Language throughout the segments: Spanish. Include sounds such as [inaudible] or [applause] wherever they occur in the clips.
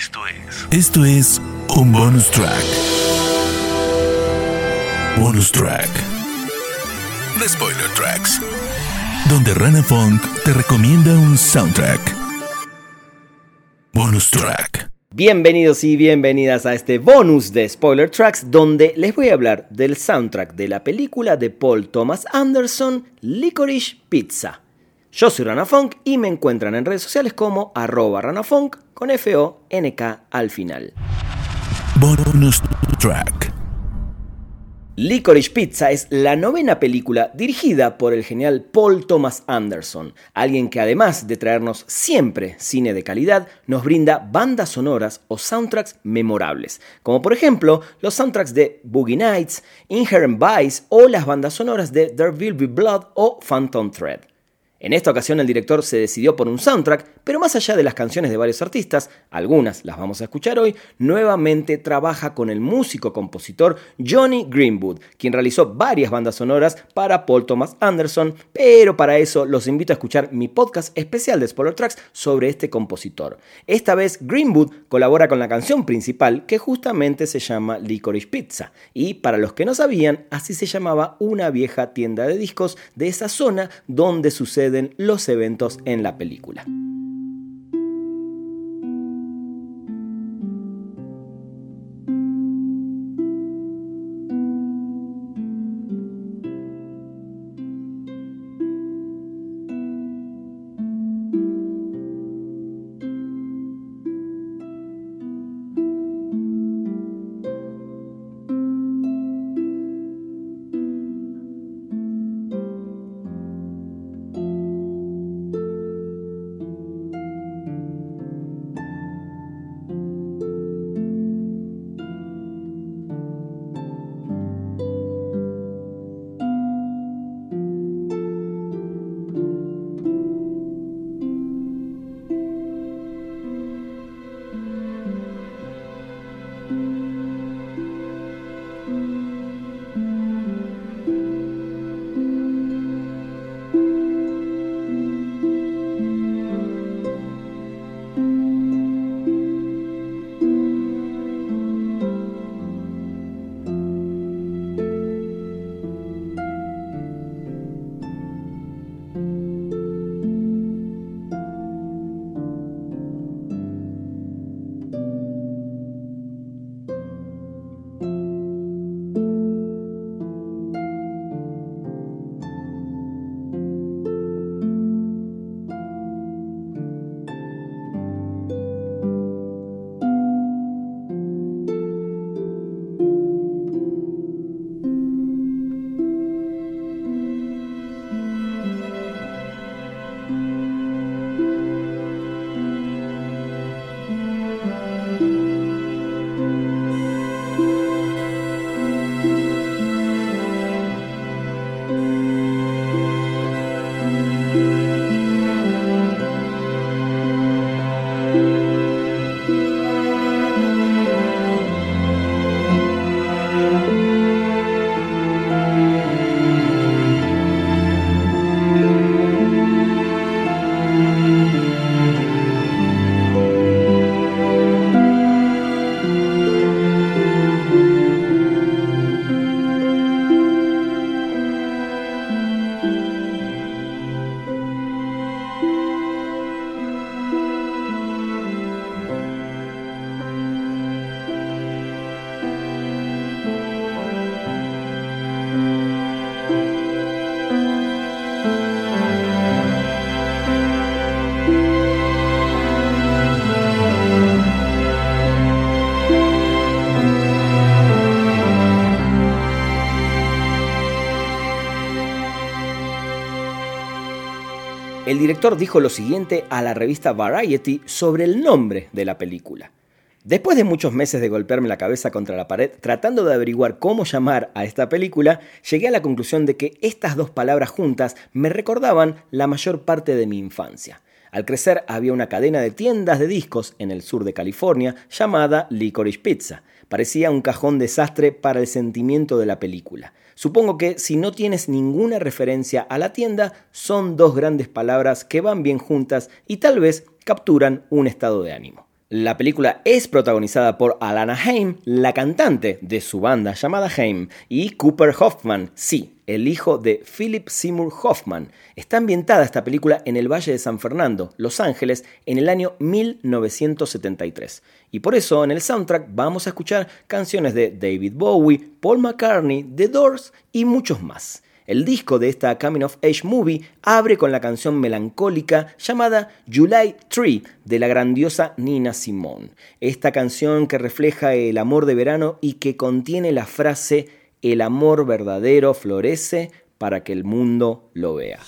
Esto es. Esto es un bonus track. Bonus track. The Spoiler Tracks. Donde Rana Funk te recomienda un soundtrack. Bonus track. Bienvenidos y bienvenidas a este bonus de Spoiler Tracks donde les voy a hablar del soundtrack de la película de Paul Thomas Anderson, Licorice Pizza. Yo soy Rana Funk y me encuentran en redes sociales como arroba ranafunk con F-O-N-K al final. Bonus track. Licorice Pizza es la novena película dirigida por el genial Paul Thomas Anderson, alguien que además de traernos siempre cine de calidad, nos brinda bandas sonoras o soundtracks memorables, como por ejemplo los soundtracks de Boogie Nights, Inherent Vice o las bandas sonoras de There Will Be Blood o Phantom Thread. En esta ocasión el director se decidió por un soundtrack, pero más allá de las canciones de varios artistas, algunas las vamos a escuchar hoy, nuevamente trabaja con el músico compositor Johnny Greenwood, quien realizó varias bandas sonoras para Paul Thomas Anderson, pero para eso los invito a escuchar mi podcast especial de Spoiler Tracks sobre este compositor. Esta vez Greenwood colabora con la canción principal que justamente se llama Licorice Pizza, y para los que no sabían, así se llamaba una vieja tienda de discos de esa zona donde sucede los eventos en la película. El director dijo lo siguiente a la revista Variety sobre el nombre de la película. Después de muchos meses de golpearme la cabeza contra la pared tratando de averiguar cómo llamar a esta película, llegué a la conclusión de que estas dos palabras juntas me recordaban la mayor parte de mi infancia. Al crecer había una cadena de tiendas de discos en el sur de California llamada Licorice Pizza. Parecía un cajón desastre para el sentimiento de la película. Supongo que si no tienes ninguna referencia a la tienda, son dos grandes palabras que van bien juntas y tal vez capturan un estado de ánimo. La película es protagonizada por Alana Haim, la cantante de su banda llamada Haim, y Cooper Hoffman, sí, el hijo de Philip Seymour Hoffman. Está ambientada esta película en el Valle de San Fernando, Los Ángeles, en el año 1973. Y por eso en el soundtrack vamos a escuchar canciones de David Bowie, Paul McCartney, The Doors y muchos más. El disco de esta Coming of Age Movie abre con la canción melancólica llamada July Tree de la grandiosa Nina Simone. Esta canción que refleja el amor de verano y que contiene la frase El amor verdadero florece para que el mundo lo vea.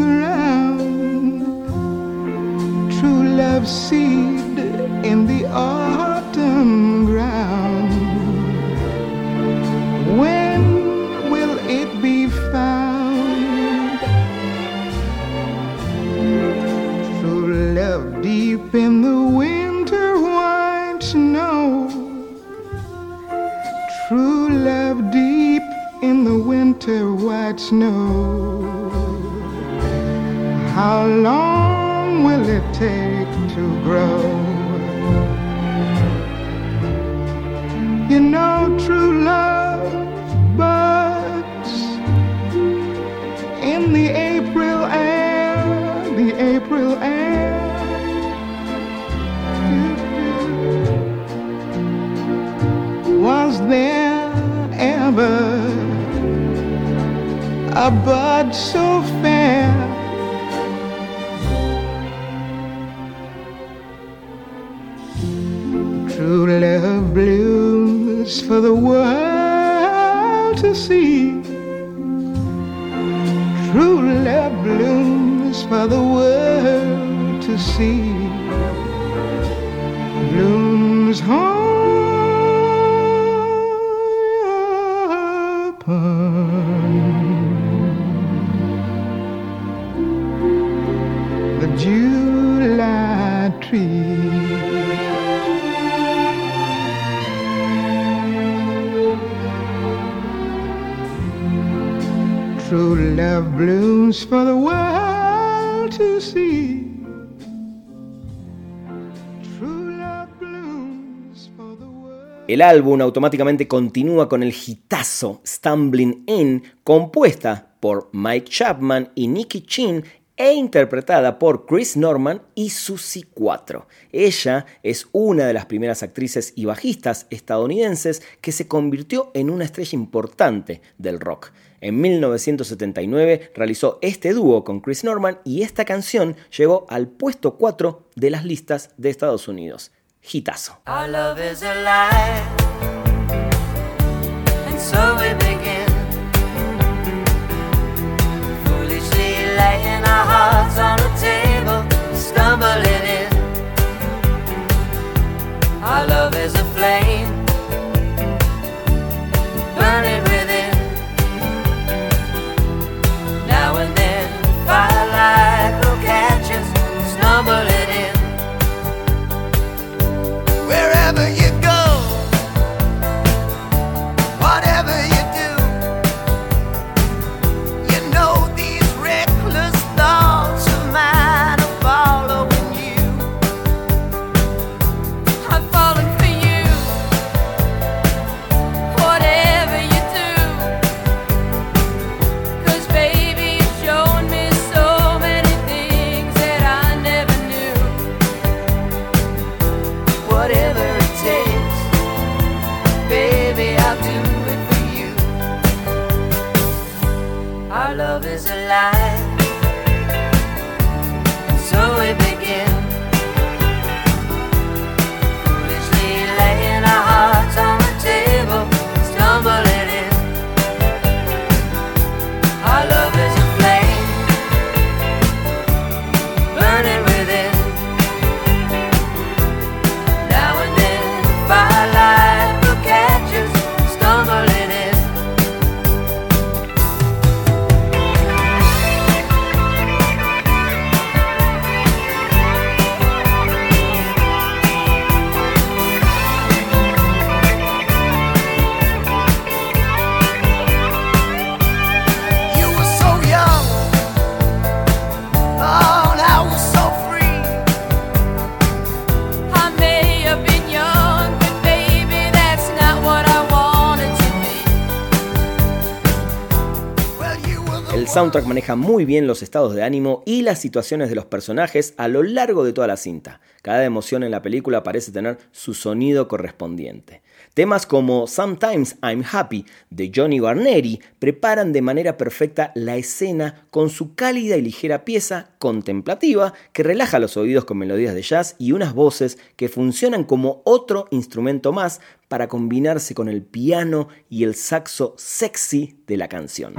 Ground. True love seed in the autumn ground. When will it be found? True love deep in the winter white snow. True love deep in the winter white snow. How long will it take to grow? You know, true love buds in the April air, the April air. Was there ever a bud so fair? For the world to see. True love blooms for the world to see. Blooms for the world to see. El álbum automáticamente continúa con el hitazo Stumbling In, compuesta por Mike Chapman y Nicky Chin e interpretada por Chris Norman y Susie 4. Ella es una de las primeras actrices y bajistas estadounidenses que se convirtió en una estrella importante del rock. En 1979 realizó este dúo con Chris Norman y esta canción llegó al puesto 4 de las listas de Estados Unidos. Is the love is alive. And soundtrack maneja muy bien los estados de ánimo y las situaciones de los personajes a lo largo de toda la cinta. Cada emoción en la película parece tener su sonido correspondiente. Temas como Sometimes I'm Happy de Johnny Guarneri preparan de manera perfecta la escena con su cálida y ligera pieza contemplativa que relaja los oídos con melodías de jazz y unas voces que funcionan como otro instrumento más para combinarse con el piano y el saxo sexy de la canción.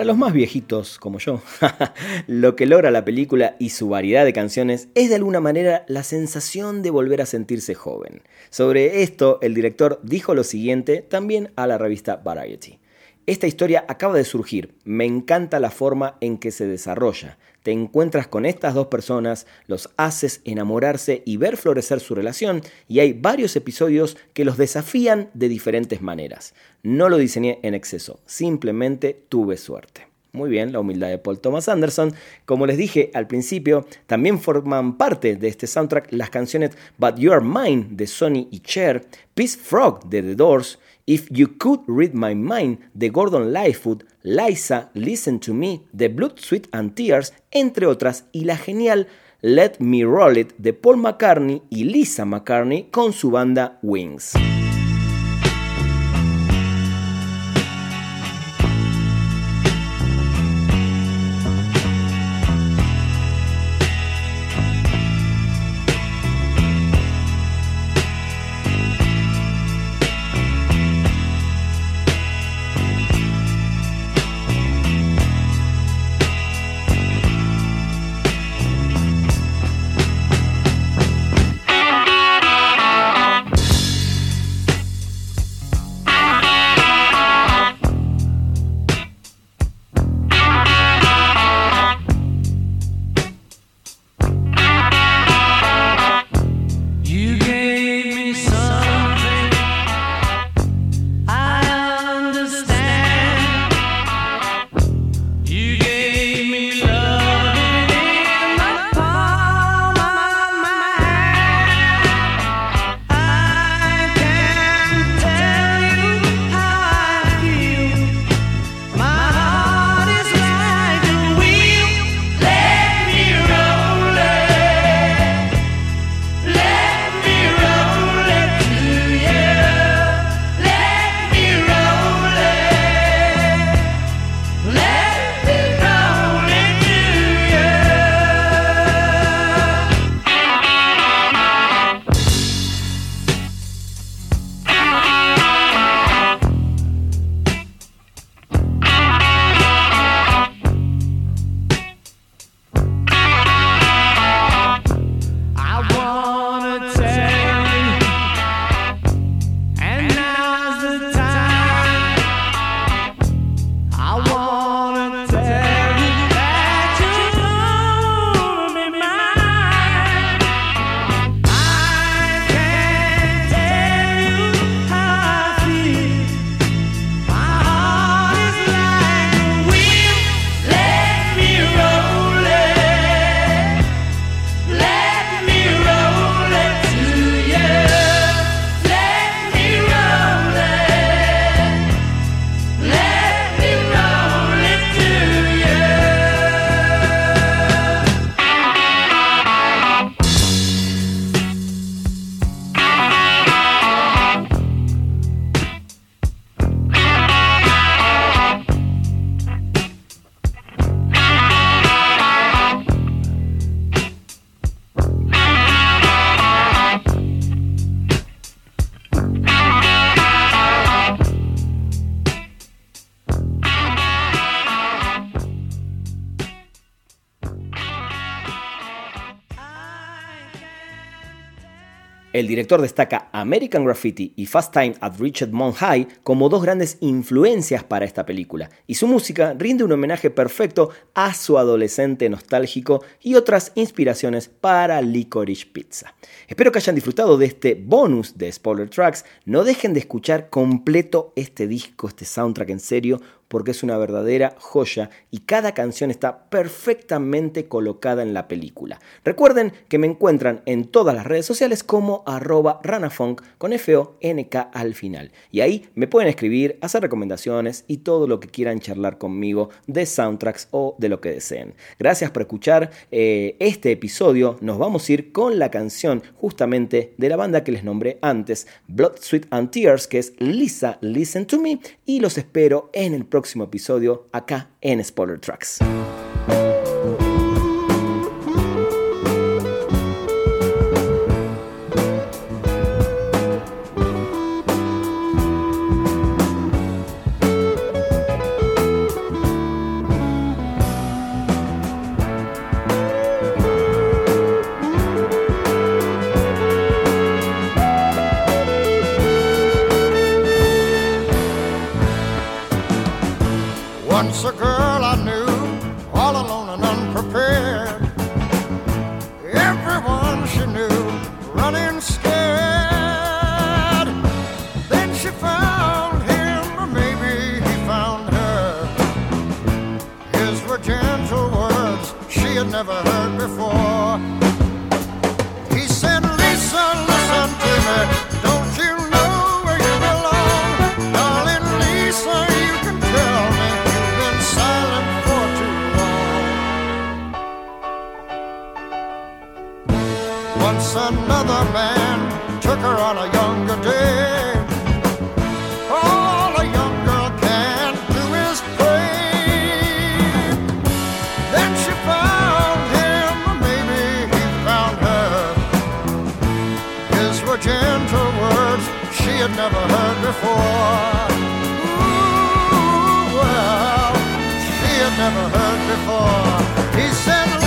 Para los más viejitos como yo, [laughs] lo que logra la película y su variedad de canciones es de alguna manera la sensación de volver a sentirse joven. Sobre esto, el director dijo lo siguiente también a la revista Variety. Esta historia acaba de surgir, me encanta la forma en que se desarrolla. Te encuentras con estas dos personas, los haces enamorarse y ver florecer su relación, y hay varios episodios que los desafían de diferentes maneras. No lo diseñé en exceso, simplemente tuve suerte. Muy bien, la humildad de Paul Thomas Anderson. Como les dije al principio, también forman parte de este soundtrack las canciones But You Are Mine de Sony y Cher, Peace Frog de The Doors, If You Could Read My Mind de Gordon Lightfoot, Liza, Listen to Me de Blood, Sweat and Tears, entre otras, y la genial Let Me Roll It de Paul McCartney y Lisa McCartney con su banda Wings. El director destaca American Graffiti y Fast Time at Richard Mount High como dos grandes influencias para esta película, y su música rinde un homenaje perfecto a su adolescente nostálgico y otras inspiraciones para Licorice Pizza. Espero que hayan disfrutado de este bonus de Spoiler Tracks. No dejen de escuchar completo este disco, este soundtrack en serio, porque es una verdadera joya y cada canción está perfectamente colocada en la película. Recuerden que me encuentran en todas las redes sociales como arroba ranafunk con F-O-N-K al final. Y ahí me pueden escribir, hacer recomendaciones y todo lo que quieran charlar conmigo de soundtracks o de lo que deseen. Gracias por escuchar eh, este episodio. Nos vamos a ir con la canción justamente de la banda que les nombré antes, Blood, Sweat and Tears, que es Lisa, Listen to Me. Y los espero en el próximo próximo episodio acá en Spoiler Tracks. Once another man took her on a younger day. All a young girl can do is pray. Then she found him, maybe he found her. His were gentle words she had never heard before. Ooh, well, she had never heard before. He said,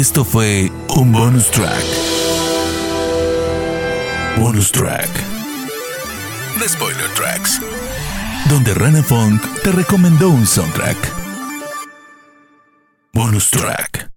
Esto fue. Un bonus track. Bonus track. The Spoiler Tracks. Donde Rana Funk te recomendó un soundtrack. Bonus track.